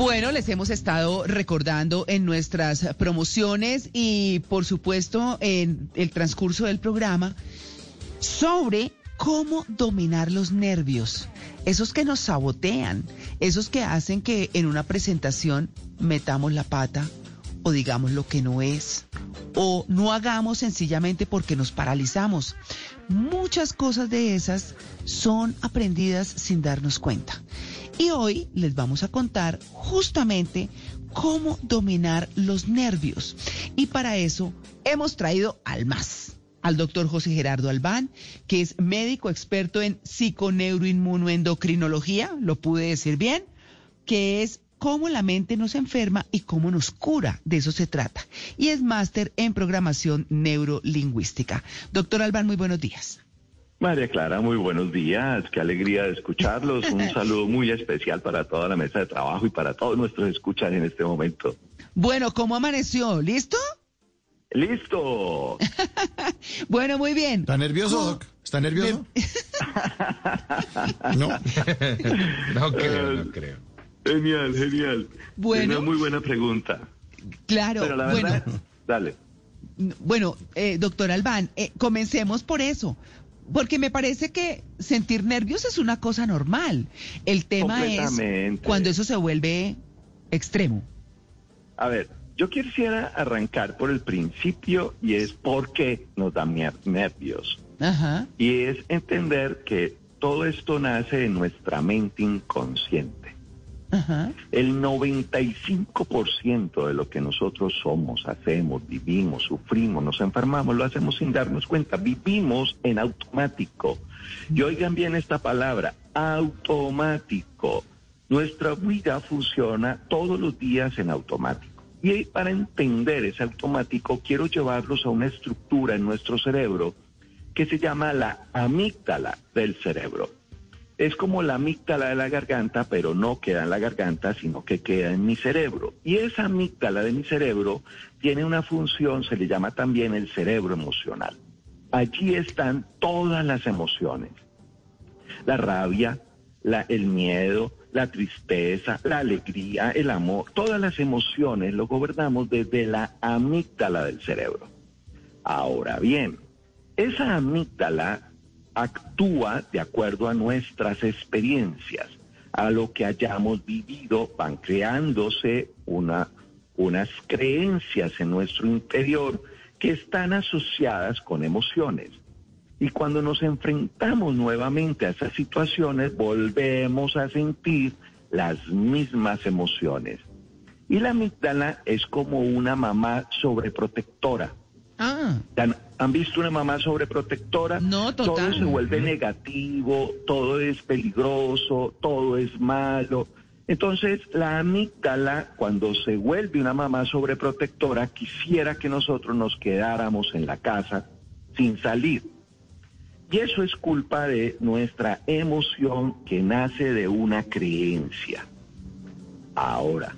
Bueno, les hemos estado recordando en nuestras promociones y por supuesto en el transcurso del programa sobre cómo dominar los nervios, esos que nos sabotean, esos que hacen que en una presentación metamos la pata o digamos lo que no es, o no hagamos sencillamente porque nos paralizamos. Muchas cosas de esas son aprendidas sin darnos cuenta. Y hoy les vamos a contar justamente cómo dominar los nervios. Y para eso hemos traído al más, al doctor José Gerardo Albán, que es médico experto en psiconeuroinmunoendocrinología, lo pude decir bien, que es cómo la mente nos enferma y cómo nos cura. De eso se trata. Y es máster en programación neurolingüística. Doctor Albán, muy buenos días. María Clara, muy buenos días. Qué alegría de escucharlos. Un saludo muy especial para toda la mesa de trabajo y para todos nuestros escuchas en este momento. Bueno, ¿cómo amaneció? ¿Listo? ¡Listo! bueno, muy bien. ¿Está nervioso, Doc? ¿Está nervioso? no. no creo, no creo. Genial, genial. Bueno. Una muy buena pregunta. Claro, Pero la bueno. verdad, dale. Bueno, eh, doctor Albán, eh, comencemos por eso, porque me parece que sentir nervios es una cosa normal. El tema es cuando eso se vuelve extremo. A ver, yo quisiera arrancar por el principio y es por qué nos dan nervios. Ajá. Y es entender que todo esto nace de nuestra mente inconsciente. Ajá. El 95% de lo que nosotros somos, hacemos, vivimos, sufrimos, nos enfermamos, lo hacemos sin darnos cuenta. Vivimos en automático. Y oigan bien esta palabra, automático. Nuestra vida funciona todos los días en automático. Y para entender ese automático, quiero llevarlos a una estructura en nuestro cerebro que se llama la amígdala del cerebro es como la amígdala de la garganta, pero no queda en la garganta, sino que queda en mi cerebro. Y esa amígdala de mi cerebro tiene una función, se le llama también el cerebro emocional. Allí están todas las emociones. La rabia, la- el miedo, la tristeza, la alegría, el amor, todas las emociones lo gobernamos desde la amígdala del cerebro. Ahora bien, esa amígdala actúa de acuerdo a nuestras experiencias, a lo que hayamos vivido, van creándose una, unas creencias en nuestro interior que están asociadas con emociones. Y cuando nos enfrentamos nuevamente a esas situaciones, volvemos a sentir las mismas emociones. Y la amígdala es como una mamá sobreprotectora. Ah, ¿Han, han visto una mamá sobreprotectora? No, total. Todo se vuelve negativo, todo es peligroso, todo es malo. Entonces, la amígdala, cuando se vuelve una mamá sobreprotectora, quisiera que nosotros nos quedáramos en la casa sin salir. Y eso es culpa de nuestra emoción que nace de una creencia. Ahora,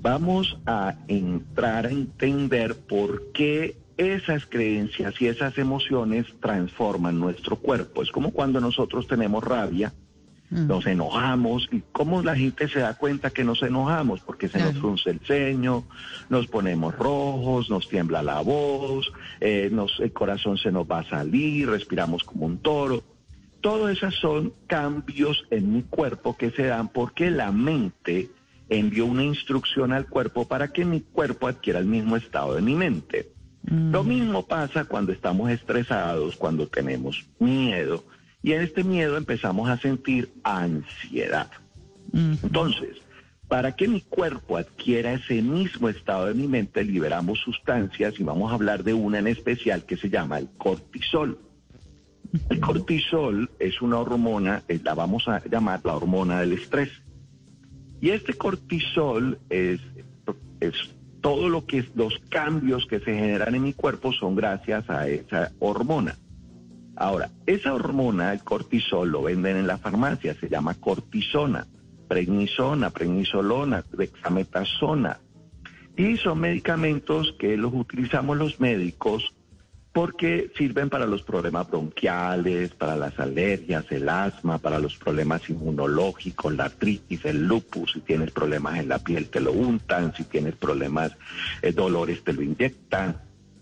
vamos a entrar a entender por qué esas creencias y esas emociones transforman nuestro cuerpo. Es como cuando nosotros tenemos rabia, Mm. nos enojamos y cómo la gente se da cuenta que nos enojamos, porque se nos frunce el ceño, nos ponemos rojos, nos tiembla la voz, eh, nos, el corazón se nos va a salir, respiramos como un toro. Todo esos son cambios en mi cuerpo que se dan porque la mente envió una instrucción al cuerpo para que mi cuerpo adquiera el mismo estado de mi mente. Mm. Lo mismo pasa cuando estamos estresados, cuando tenemos miedo, y en este miedo empezamos a sentir ansiedad. Mm. Entonces, para que mi cuerpo adquiera ese mismo estado de mi mente, liberamos sustancias y vamos a hablar de una en especial que se llama el cortisol. El cortisol es una hormona, eh, la vamos a llamar la hormona del estrés. Y este cortisol es, es todo lo que los cambios que se generan en mi cuerpo son gracias a esa hormona. Ahora, esa hormona, el cortisol, lo venden en la farmacia, se llama cortisona, prednisona, prednisolona, dexametasona. Y son medicamentos que los utilizamos los médicos porque sirven para los problemas bronquiales, para las alergias, el asma, para los problemas inmunológicos, la artritis, el lupus, si tienes problemas en la piel te lo untan, si tienes problemas, eh, dolores te lo inyectan.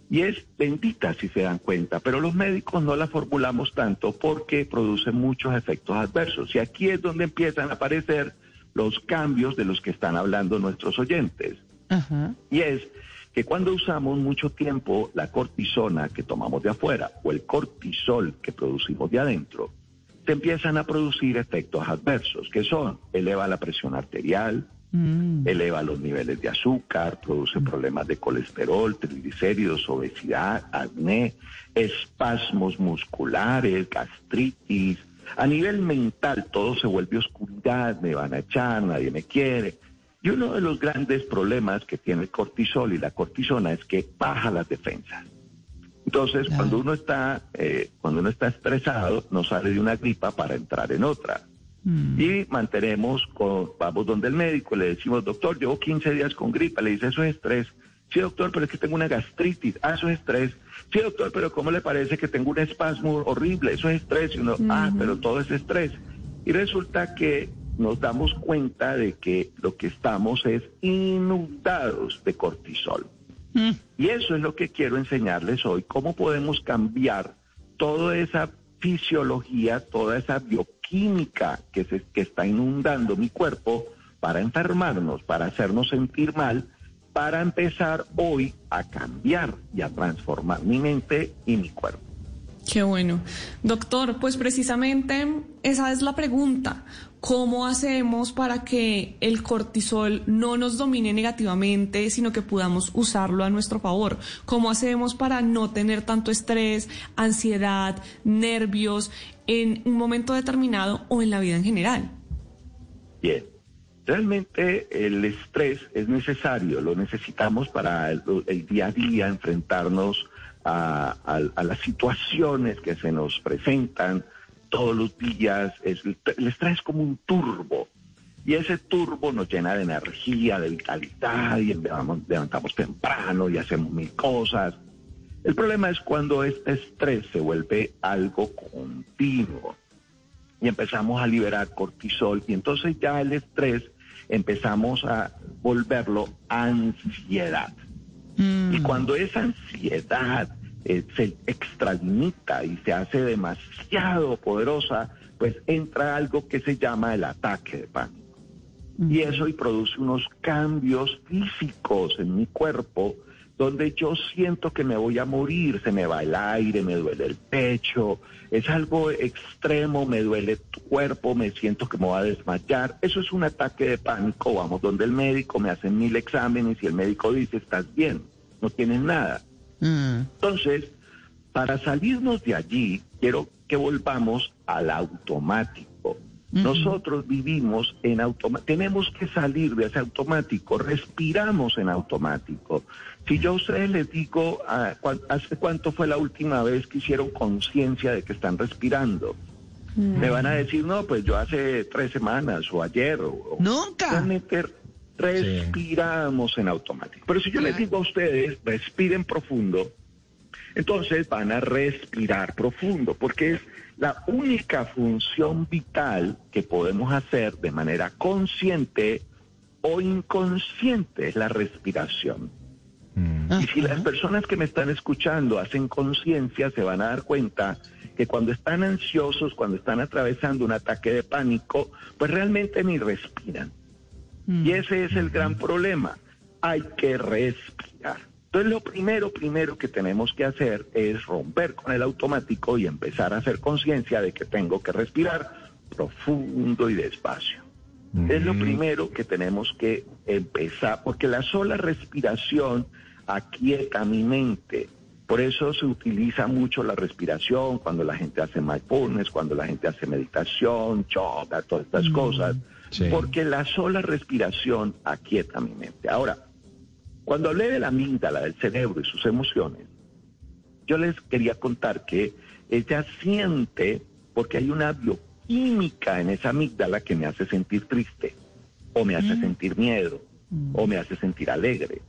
Y es bendita si se dan cuenta, pero los médicos no la formulamos tanto porque produce muchos efectos adversos. Y aquí es donde empiezan a aparecer los cambios de los que están hablando nuestros oyentes. Y es que cuando usamos mucho tiempo la cortisona que tomamos de afuera o el cortisol que producimos de adentro, se empiezan a producir efectos adversos, que son, eleva la presión arterial, mm. eleva los niveles de azúcar, produce mm. problemas de colesterol, triglicéridos, obesidad, acné, espasmos musculares, gastritis. A nivel mental todo se vuelve oscuridad, me van a echar, nadie me quiere. Y uno de los grandes problemas que tiene el cortisol y la cortisona es que baja las defensas. Entonces, cuando uno está eh, cuando uno está estresado, no sale de una gripa para entrar en otra. Mm. Y mantenemos, con, vamos donde el médico, le decimos, doctor, llevo 15 días con gripa, le dice, eso es estrés. Sí, doctor, pero es que tengo una gastritis. Ah, eso es estrés. Sí, doctor, pero ¿cómo le parece que tengo un espasmo horrible? Eso es estrés. Y uno, ah, pero todo es estrés. Y resulta que nos damos cuenta de que lo que estamos es inundados de cortisol. Mm. Y eso es lo que quiero enseñarles hoy, cómo podemos cambiar toda esa fisiología, toda esa bioquímica que, se, que está inundando mi cuerpo para enfermarnos, para hacernos sentir mal, para empezar hoy a cambiar y a transformar mi mente y mi cuerpo. Qué bueno. Doctor, pues precisamente esa es la pregunta. ¿Cómo hacemos para que el cortisol no nos domine negativamente, sino que podamos usarlo a nuestro favor? ¿Cómo hacemos para no tener tanto estrés, ansiedad, nervios en un momento determinado o en la vida en general? Bien. Realmente el estrés es necesario, lo necesitamos para el, día a día, enfrentarnos a, las situaciones que se nos presentan, todos los días. Es, el estrés es como un turbo. Y ese turbo nos llena de energía, de vitalidad, y levantamos temprano y hacemos mil cosas. El problema es cuando este estrés se vuelve algo continuo y empezamos a liberar cortisol y entonces ya el estrés empezamos a volverlo ansiedad. Y mm. cuando esa ansiedad eh, se extralimita y se hace demasiado poderosa, pues entra algo que se llama el ataque de pánico. Y eso y produce unos cambios físicos en mi cuerpo donde yo siento que me voy a morir, se me va el aire, me duele el pecho, es algo extremo, me duele el cuerpo, me siento que me voy a desmayar. Eso es un ataque de pánico, vamos donde el médico, me hacen mil exámenes y el médico dice, estás bien, no tienes nada. Mm. Entonces, para salirnos de allí, quiero que volvamos al automático. Nosotros vivimos en automático, tenemos que salir de ese automático, respiramos en automático. Si yo a ustedes les digo, ah, ¿hace cuánto fue la última vez que hicieron conciencia de que están respirando? Me van a decir, no, pues yo hace tres semanas o ayer. O, Nunca. respiramos en automático. Pero si yo les digo a ustedes, respiren profundo, entonces van a respirar profundo, porque es la única función vital que podemos hacer de manera consciente o inconsciente, es la respiración. Mm. Y si las personas que me están escuchando hacen conciencia, se van a dar cuenta que cuando están ansiosos, cuando están atravesando un ataque de pánico, pues realmente ni respiran. Y mm. ese es el gran problema. Hay que respirar. Entonces lo primero, primero que tenemos que hacer es romper con el automático y empezar a hacer conciencia de que tengo que respirar profundo y despacio. Es lo primero que tenemos que empezar, porque la sola respiración aquieta mi mente. Por eso se utiliza mucho la respiración cuando la gente hace mindfulness, cuando la gente hace meditación, yoga, todas estas cosas porque la sola respiración aquieta mi mente. Ahora, cuando hablé de la amígdala, del cerebro y sus emociones, yo les quería contar que ella siente, porque hay una bioquímica en esa amígdala que me hace sentir triste, o me hace mm. sentir miedo, mm. o me hace sentir alegre.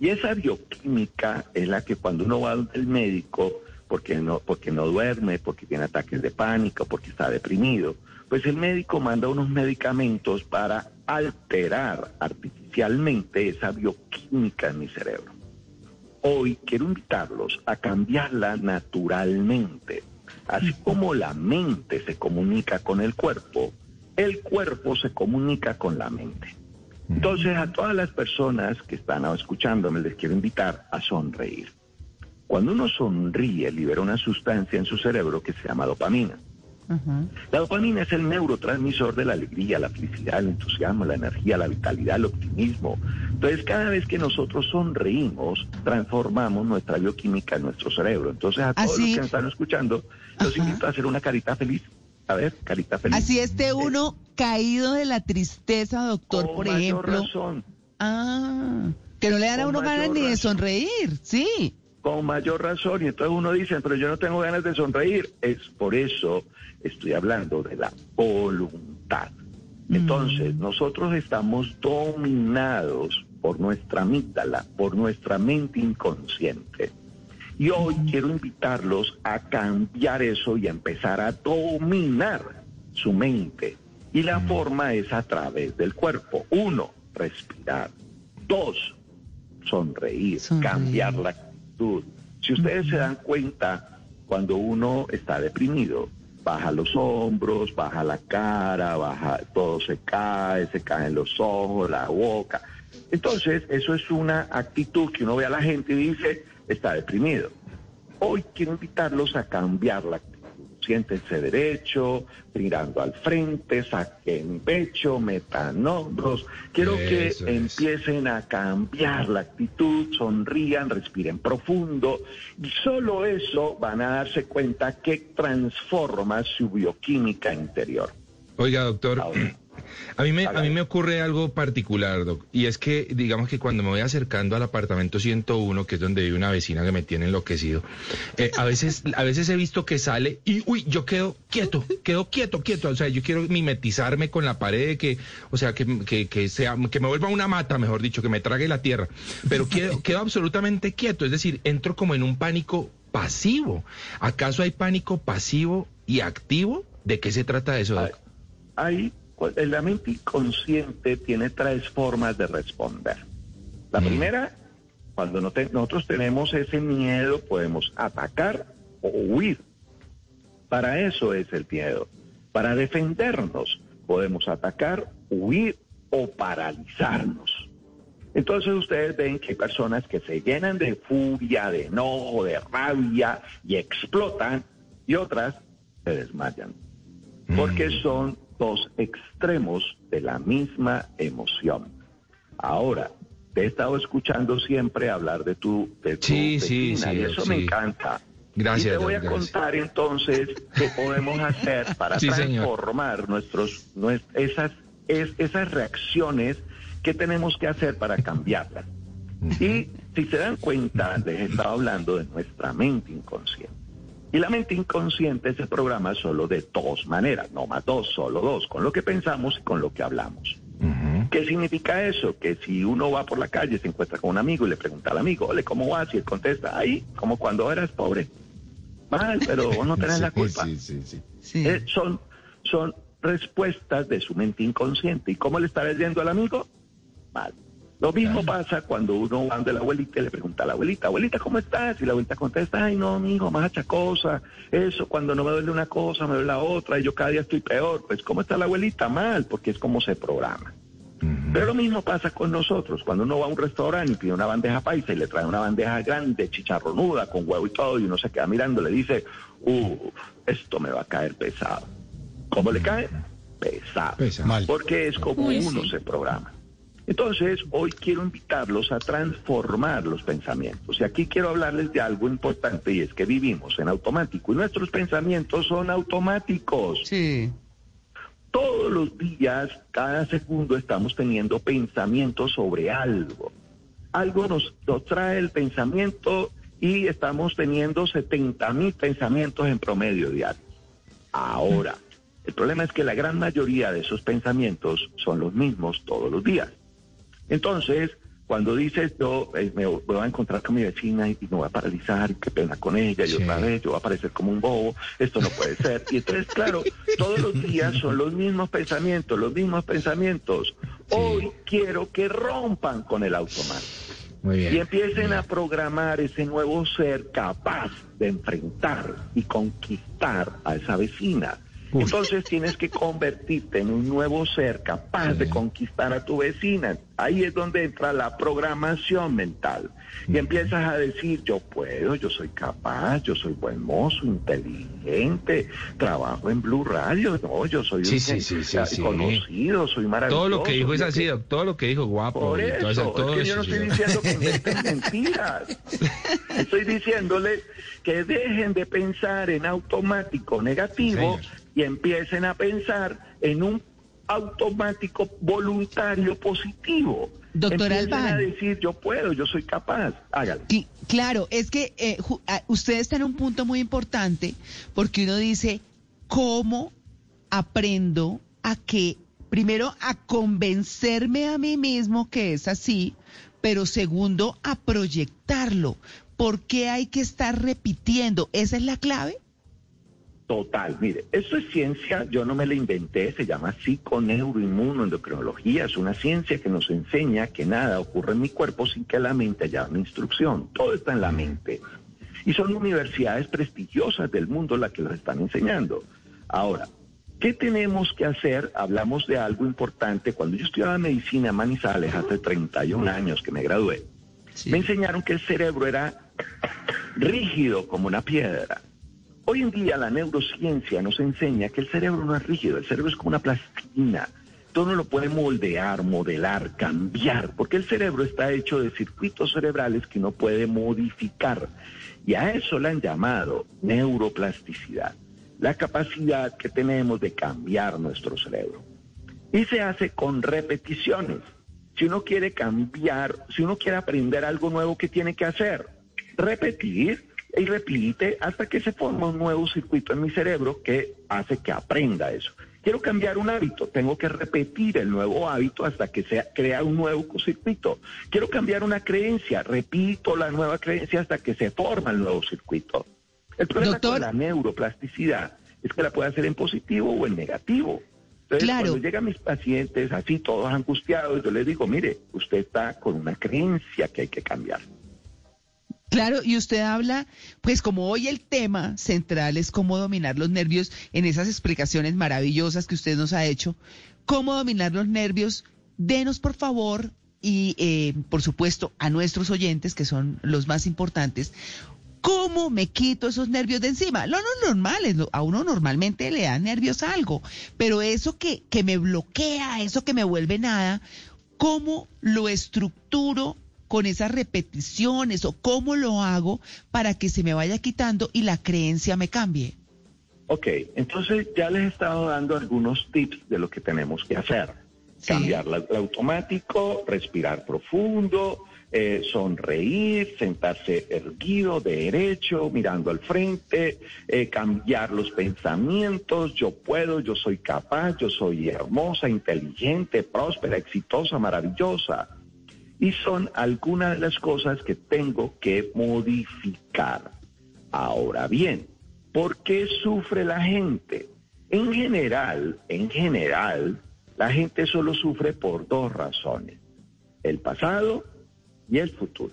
Y esa bioquímica es la que cuando uno va al médico, porque no, porque no duerme, porque tiene ataques de pánico, porque está deprimido, pues el médico manda unos medicamentos para alterar artificialmente esa bioquímica en mi cerebro. Hoy quiero invitarlos a cambiarla naturalmente. Así como la mente se comunica con el cuerpo, el cuerpo se comunica con la mente. Entonces a todas las personas que están escuchándome les quiero invitar a sonreír. Cuando uno sonríe libera una sustancia en su cerebro que se llama dopamina. La dopamina es el neurotransmisor de la alegría, la felicidad, el entusiasmo, la energía, la vitalidad, el optimismo. Entonces, cada vez que nosotros sonreímos, transformamos nuestra bioquímica en nuestro cerebro. Entonces, a todos los que me están escuchando, los invito a hacer una carita feliz. A ver, carita feliz. Así esté uno caído de la tristeza, doctor, Con por mayor ejemplo. razón. Ah, que no le dan a uno ganas ni de sonreír, sí. Con mayor razón. Y entonces uno dice, pero yo no tengo ganas de sonreír. Es por eso estoy hablando de la voluntad. Entonces, nosotros estamos dominados por nuestra amígdala, por nuestra mente inconsciente. Y hoy quiero invitarlos a cambiar eso y a empezar a dominar su mente. Y la forma es a través del cuerpo. Uno, respirar. Dos, sonreír, Sonreír. cambiar la Si ustedes se dan cuenta, cuando uno está deprimido, baja los hombros, baja la cara, baja, todo se cae, se caen los ojos, la boca. Entonces, eso es una actitud que uno ve a la gente y dice, está deprimido. Hoy quiero invitarlos a cambiar la actitud. Siéntense derecho, mirando al frente, saquen pecho, metan hombros. Quiero que es. empiecen a cambiar la actitud, sonrían, respiren profundo. Y solo eso van a darse cuenta que transforma su bioquímica interior. Oiga, doctor, Ahora. A mí, me, a mí me ocurre algo particular, doc, y es que, digamos que cuando me voy acercando al apartamento 101, que es donde vive una vecina que me tiene enloquecido, eh, a veces a veces he visto que sale y, uy, yo quedo quieto, quedo quieto, quieto, o sea, yo quiero mimetizarme con la pared, que, o sea, que, que, que sea, que me vuelva una mata, mejor dicho, que me trague la tierra, pero quedo, quedo absolutamente quieto, es decir, entro como en un pánico pasivo. ¿Acaso hay pánico pasivo y activo? ¿De qué se trata eso, doc? Hay, la mente inconsciente tiene tres formas de responder. La Mm. primera, cuando no te- nosotros tenemos ese miedo, podemos atacar o huir. Para eso es el miedo. Para defendernos, podemos atacar, huir o paralizarnos. Entonces ustedes ven que hay personas que se llenan de furia, de enojo, de rabia y explotan y otras se desmayan porque son dos extremos de la misma emoción. Ahora, te he estado escuchando siempre hablar de tu, de tu Sí, sí, sí, y eso sí. me encanta. Gracias, Y te voy a gracias. contar entonces qué podemos hacer para Sí, señor. transformar nuestros, nues- esas, es- esas reacciones que tenemos que hacer para cambiarlas. Y si se dan cuenta, les he estado hablando de nuestra mente inconsciente. Y la mente inconsciente se programa solo de dos maneras, no más dos, solo dos, con lo que pensamos y con lo que hablamos. ¿Qué significa eso? Que si uno va por la calle, se encuentra con un amigo y le pregunta al amigo, ole, ¿cómo vas? Y él contesta, ahí, como cuando eras pobre. Mal, pero vos no tenés la culpa. Sí, sí, sí. Sí. Eh, son, son respuestas de su mente inconsciente. ¿Y cómo le está yendo al amigo? Mal. Lo mismo pasa cuando uno va de la abuelita y le pregunta a la abuelita, abuelita, ¿cómo estás? Y la abuelita contesta, ay, no, mijo, más achacosa. Eso, cuando no me duele una cosa, me duele la otra, y yo cada día estoy peor. Pues, ¿cómo está la abuelita? Mal, porque es como se programa. Pero lo mismo pasa con nosotros. Cuando uno va a un restaurante y pide una bandeja paisa y le trae una bandeja grande, chicharronuda, con huevo y todo, y uno se queda mirando, le dice, uff, esto me va a caer pesado. ¿Cómo le cae? Pesado. Pesado. Mal. Porque es como Uy, uno sí. se programa. Entonces, hoy quiero invitarlos a transformar los pensamientos. Y aquí quiero hablarles de algo importante y es que vivimos en automático y nuestros pensamientos son automáticos. Sí. Todos los días, cada segundo, estamos teniendo pensamientos sobre algo. Algo nos, nos trae el pensamiento y estamos teniendo 70 mil pensamientos en promedio diario. Ahora, el problema es que la gran mayoría de esos pensamientos son los mismos todos los días. Entonces, Cuando dices yo eh, me voy a encontrar con mi vecina y, me voy a paralizar, y qué pena con ella, y otra vez yo voy a parecer como un bobo, esto no puede ser. Y entonces, claro, todos los días son los mismos pensamientos, los mismos pensamientos. Hoy quiero que rompan con el automático. Y empiecen a programar ese nuevo ser capaz de enfrentar y conquistar a esa vecina. Entonces tienes que convertirte en un nuevo ser capaz de conquistar a tu vecina. Ahí es donde entra la programación mental. Y empiezas a decir, yo puedo, yo soy capaz, yo soy buen mozo, inteligente, trabajo en Blue Radio, no, yo soy un conocido, soy maravilloso. Todo lo que dijo es así, todo lo que dijo guapo. Por eso, todo, es que yo no estoy diciendo que inventen mentiras. Estoy diciéndole que dejen de pensar en automático negativo y empiecen a pensar en un automático voluntario positivo. Doctor Alban. a decir, yo puedo, yo soy capaz. Hágalo. claro, es que eh, ah, usted está en un punto muy importante porque uno dice, ¿cómo aprendo a que, primero, a convencerme a mí mismo que es así, pero segundo, a proyectarlo? ¿Por qué hay que estar repitiendo? ¿Esa es la clave? Total, mire, esto es ciencia, yo no me la inventé, se llama psiconeuroinmunoendocrinología, es una ciencia que nos enseña que nada ocurre en mi cuerpo sin que la mente haya una instrucción, todo está en la mente. Y son universidades prestigiosas del mundo las que lo están enseñando. Ahora, ¿qué tenemos que hacer? Hablamos de algo importante. Cuando yo estudiaba medicina en Manizales hace 31 años que me gradué, me enseñaron que el cerebro era rígido como una piedra Hoy en día la neurociencia nos enseña que el cerebro no es rígido, el cerebro es como una plastilina. Todo uno lo puede moldear, modelar, cambiar, porque el cerebro está hecho de circuitos cerebrales que uno puede modificar. Y a eso le han llamado neuroplasticidad, la capacidad que tenemos de cambiar nuestro cerebro. Y se hace con repeticiones. Si uno quiere cambiar, si uno quiere aprender algo nuevo, ¿qué tiene que hacer? Repetir y repite hasta que se forma un nuevo circuito en mi cerebro que hace que aprenda eso. Quiero cambiar un hábito, tengo que repetir el nuevo hábito hasta que se crea un nuevo circuito. Quiero cambiar una creencia, repito la nueva creencia hasta que se forma el nuevo circuito. El problema con la neuroplasticidad es que la puede hacer en positivo o en negativo. Entonces, cuando llegan mis pacientes así, todos angustiados, yo les digo, mire, usted está con una creencia que hay que cambiar. Claro, y usted habla, pues como hoy el tema central es cómo dominar los nervios en esas explicaciones maravillosas que usted nos ha hecho, cómo dominar los nervios, denos por favor y eh, por supuesto a nuestros oyentes, que son los más importantes, ¿Cómo me quito esos nervios de encima? Lo no normal, a uno normalmente le da nervios algo, pero eso que, que me bloquea, eso que me vuelve nada, ¿cómo lo estructuro con esas repeticiones o cómo lo hago para que se me vaya quitando y la creencia me cambie? Ok, entonces ya les he estado dando algunos tips de lo que tenemos que hacer. Cambiar el automático, respirar profundo, eh, sonreír, sentarse erguido, derecho, mirando al frente, eh, cambiar los pensamientos, yo puedo, yo soy capaz, yo soy hermosa, inteligente, próspera, exitosa, maravillosa y son algunas de las cosas que tengo que modificar. Ahora bien, ¿por qué sufre la gente? En general, en general, la gente solo sufre por dos razones, el pasado y el futuro.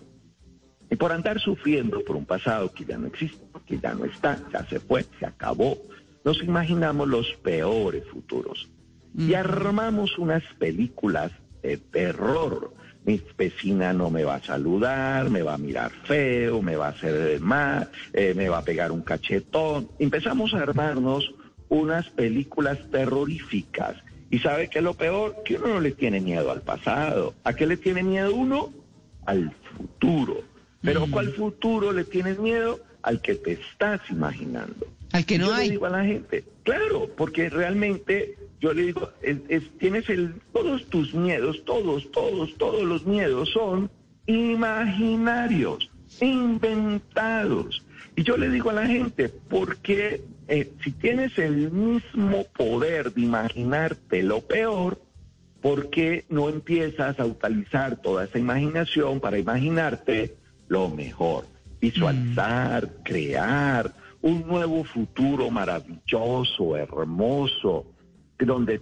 Y por andar sufriendo por un pasado que ya no existe, que ya no está, ya se fue, se acabó, nos imaginamos los peores futuros. Y armamos unas películas de terror mi vecina no me va a saludar, me va a mirar feo, me va a hacer mal, eh, me va a pegar un cachetón. Empezamos a armarnos unas películas terroríficas. ¿Y sabe qué es lo peor? Que uno no le tiene miedo al pasado. ¿A qué le tiene miedo uno? Al futuro. Pero mm. ¿cuál futuro le tienes miedo? Al que te estás imaginando. Al que no Yo hay. Le digo a la gente, claro, porque realmente yo le digo, tienes el, todos tus miedos, todos, todos, todos los miedos son imaginarios, inventados. Y yo le digo a la gente, porque eh, si tienes el mismo poder de imaginarte lo peor, ¿por qué no empiezas a utilizar toda esa imaginación para imaginarte lo mejor? Visualizar, crear un nuevo futuro maravilloso, hermoso, donde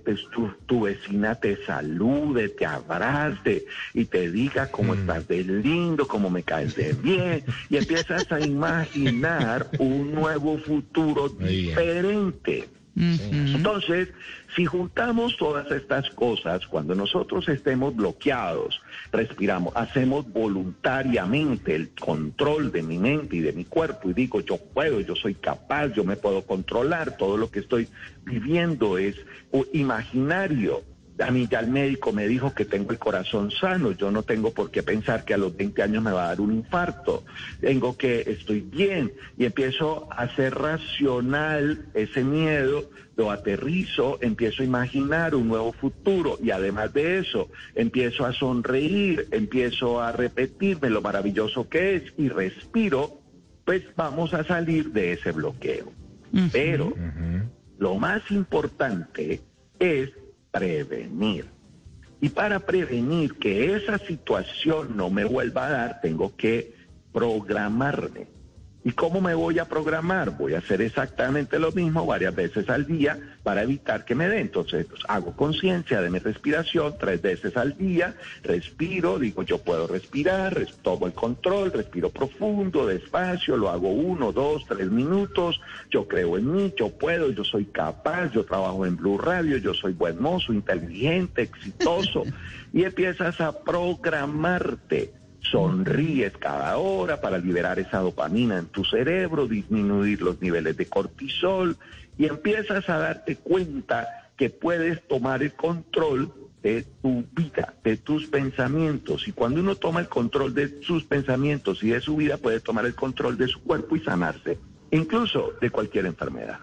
tu, vecina te salude, te abrace y te diga cómo estás de lindo, cómo me caes de bien, y empiezas a imaginar un nuevo futuro diferente. Entonces, si juntamos todas estas cosas, cuando nosotros estemos bloqueados, respiramos, hacemos voluntariamente el control de mi mente y de mi cuerpo y digo, yo puedo, yo soy capaz, yo me puedo controlar, todo lo que estoy viviendo es imaginario a mí ya el médico me dijo que tengo el corazón sano, yo no tengo por qué pensar que a los 20 años me va a dar un infarto, tengo que, estoy bien. Y empiezo a ser racional ese miedo, lo aterrizo, empiezo a imaginar un nuevo futuro. Y además de eso empiezo a sonreír, empiezo a repetirme lo maravilloso que es y respiro, pues vamos a salir de ese bloqueo. Pero lo más importante es prevenir. Y para prevenir que esa situación no me vuelva a dar, tengo que programarme. ¿Y cómo me voy a programar? Voy a hacer exactamente lo mismo varias veces al día para evitar que me dé. Entonces pues, hago conciencia de mi respiración tres veces al día, respiro, digo yo puedo respirar, tomo el control, respiro profundo, despacio, lo hago uno, dos, tres minutos, yo creo en mí, yo puedo, yo soy capaz, yo trabajo en Blue Radio, yo soy buen mozo, inteligente, exitoso, y empiezas a programarte Sonríes cada hora para liberar esa dopamina en tu cerebro, disminuir los niveles de cortisol y empiezas a darte cuenta que puedes tomar el control de tu vida, de tus pensamientos. Y cuando uno toma el control de sus pensamientos y de su vida, puede tomar el control de su cuerpo y sanarse, incluso de cualquier enfermedad.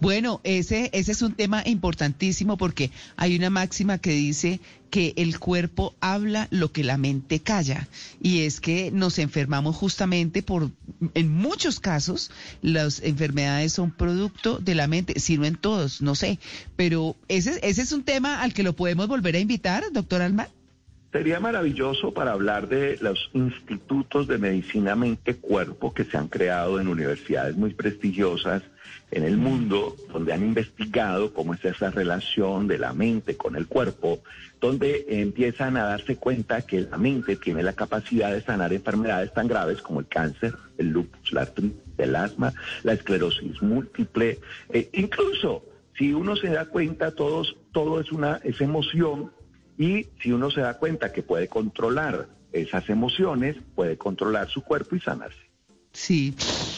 Bueno, ese, ese es un tema importantísimo porque hay una máxima que dice que el cuerpo habla lo que la mente calla. Y es que nos enfermamos justamente por, en muchos casos, las enfermedades son producto de la mente, si no en todos, no sé. Pero ese, ese es un tema al que lo podemos volver a invitar, doctor Alma. Sería maravilloso para hablar de los institutos de medicina mente-cuerpo que se han creado en universidades muy prestigiosas en el mundo, donde han investigado cómo es esa relación de la mente con el cuerpo, donde empiezan a darse cuenta que la mente tiene la capacidad de sanar enfermedades tan graves como el cáncer, el lupus, la artritis, el asma, la esclerosis múltiple, e incluso si uno se da cuenta, todos, todo es una es emoción y si uno se da cuenta que puede controlar esas emociones, puede controlar su cuerpo y sanarse. Sí,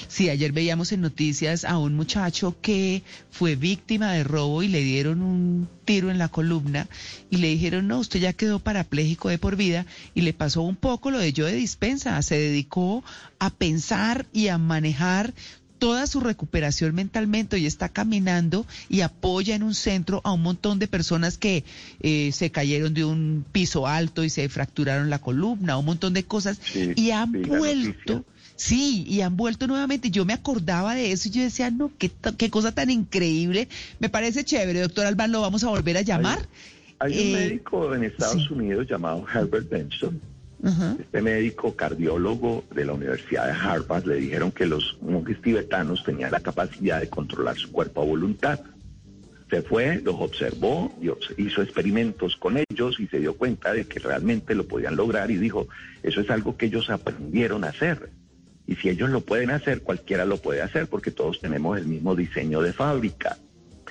sí, ayer veíamos en noticias a un muchacho que fue víctima de robo y le dieron un tiro en la columna y le dijeron, no, usted ya quedó parapléjico de por vida y le pasó un poco lo de yo de dispensa, se dedicó a pensar y a manejar toda su recuperación mentalmente y está caminando y apoya en un centro a un montón de personas que eh, se cayeron de un piso alto y se fracturaron la columna, un montón de cosas y han vuelto. Sí, y han vuelto nuevamente. Yo me acordaba de eso y yo decía, no, qué, qué cosa tan increíble. Me parece chévere, doctor Alban, lo vamos a volver a llamar. Hay, un eh, médico en Estados Unidos llamado Herbert Benson este médico cardiólogo de la Universidad de Harvard le dijeron que los monjes tibetanos tenían la capacidad de controlar su cuerpo a voluntad. Se fue, los observó, hizo experimentos con ellos y se dio cuenta de que realmente lo podían lograr y dijo, eso es algo que ellos aprendieron a hacer. Y si ellos lo pueden hacer, cualquiera lo puede hacer porque todos tenemos el mismo diseño de fábrica.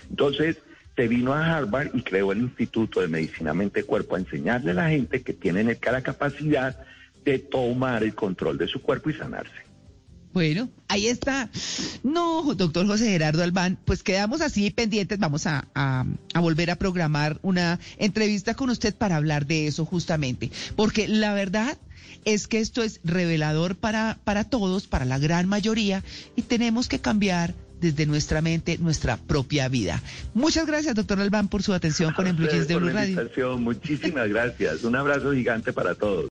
Entonces, se vino a Harvard y creó el Instituto de Medicina Mente Cuerpo a enseñarle a la gente que tienen la capacidad de tomar el control de su cuerpo y sanarse. Bueno, ahí está. No, doctor José Gerardo Albán, pues quedamos así pendientes. Vamos a, a, volver a programar una entrevista con usted para hablar de eso justamente. Porque la verdad es que esto es revelador para, para todos, para la gran mayoría, y tenemos que cambiar desde nuestra mente nuestra propia vida. Muchas gracias, doctor Albán, por su atención con el de Blue Radio. Muchísimas gracias. Un abrazo gigante para todos.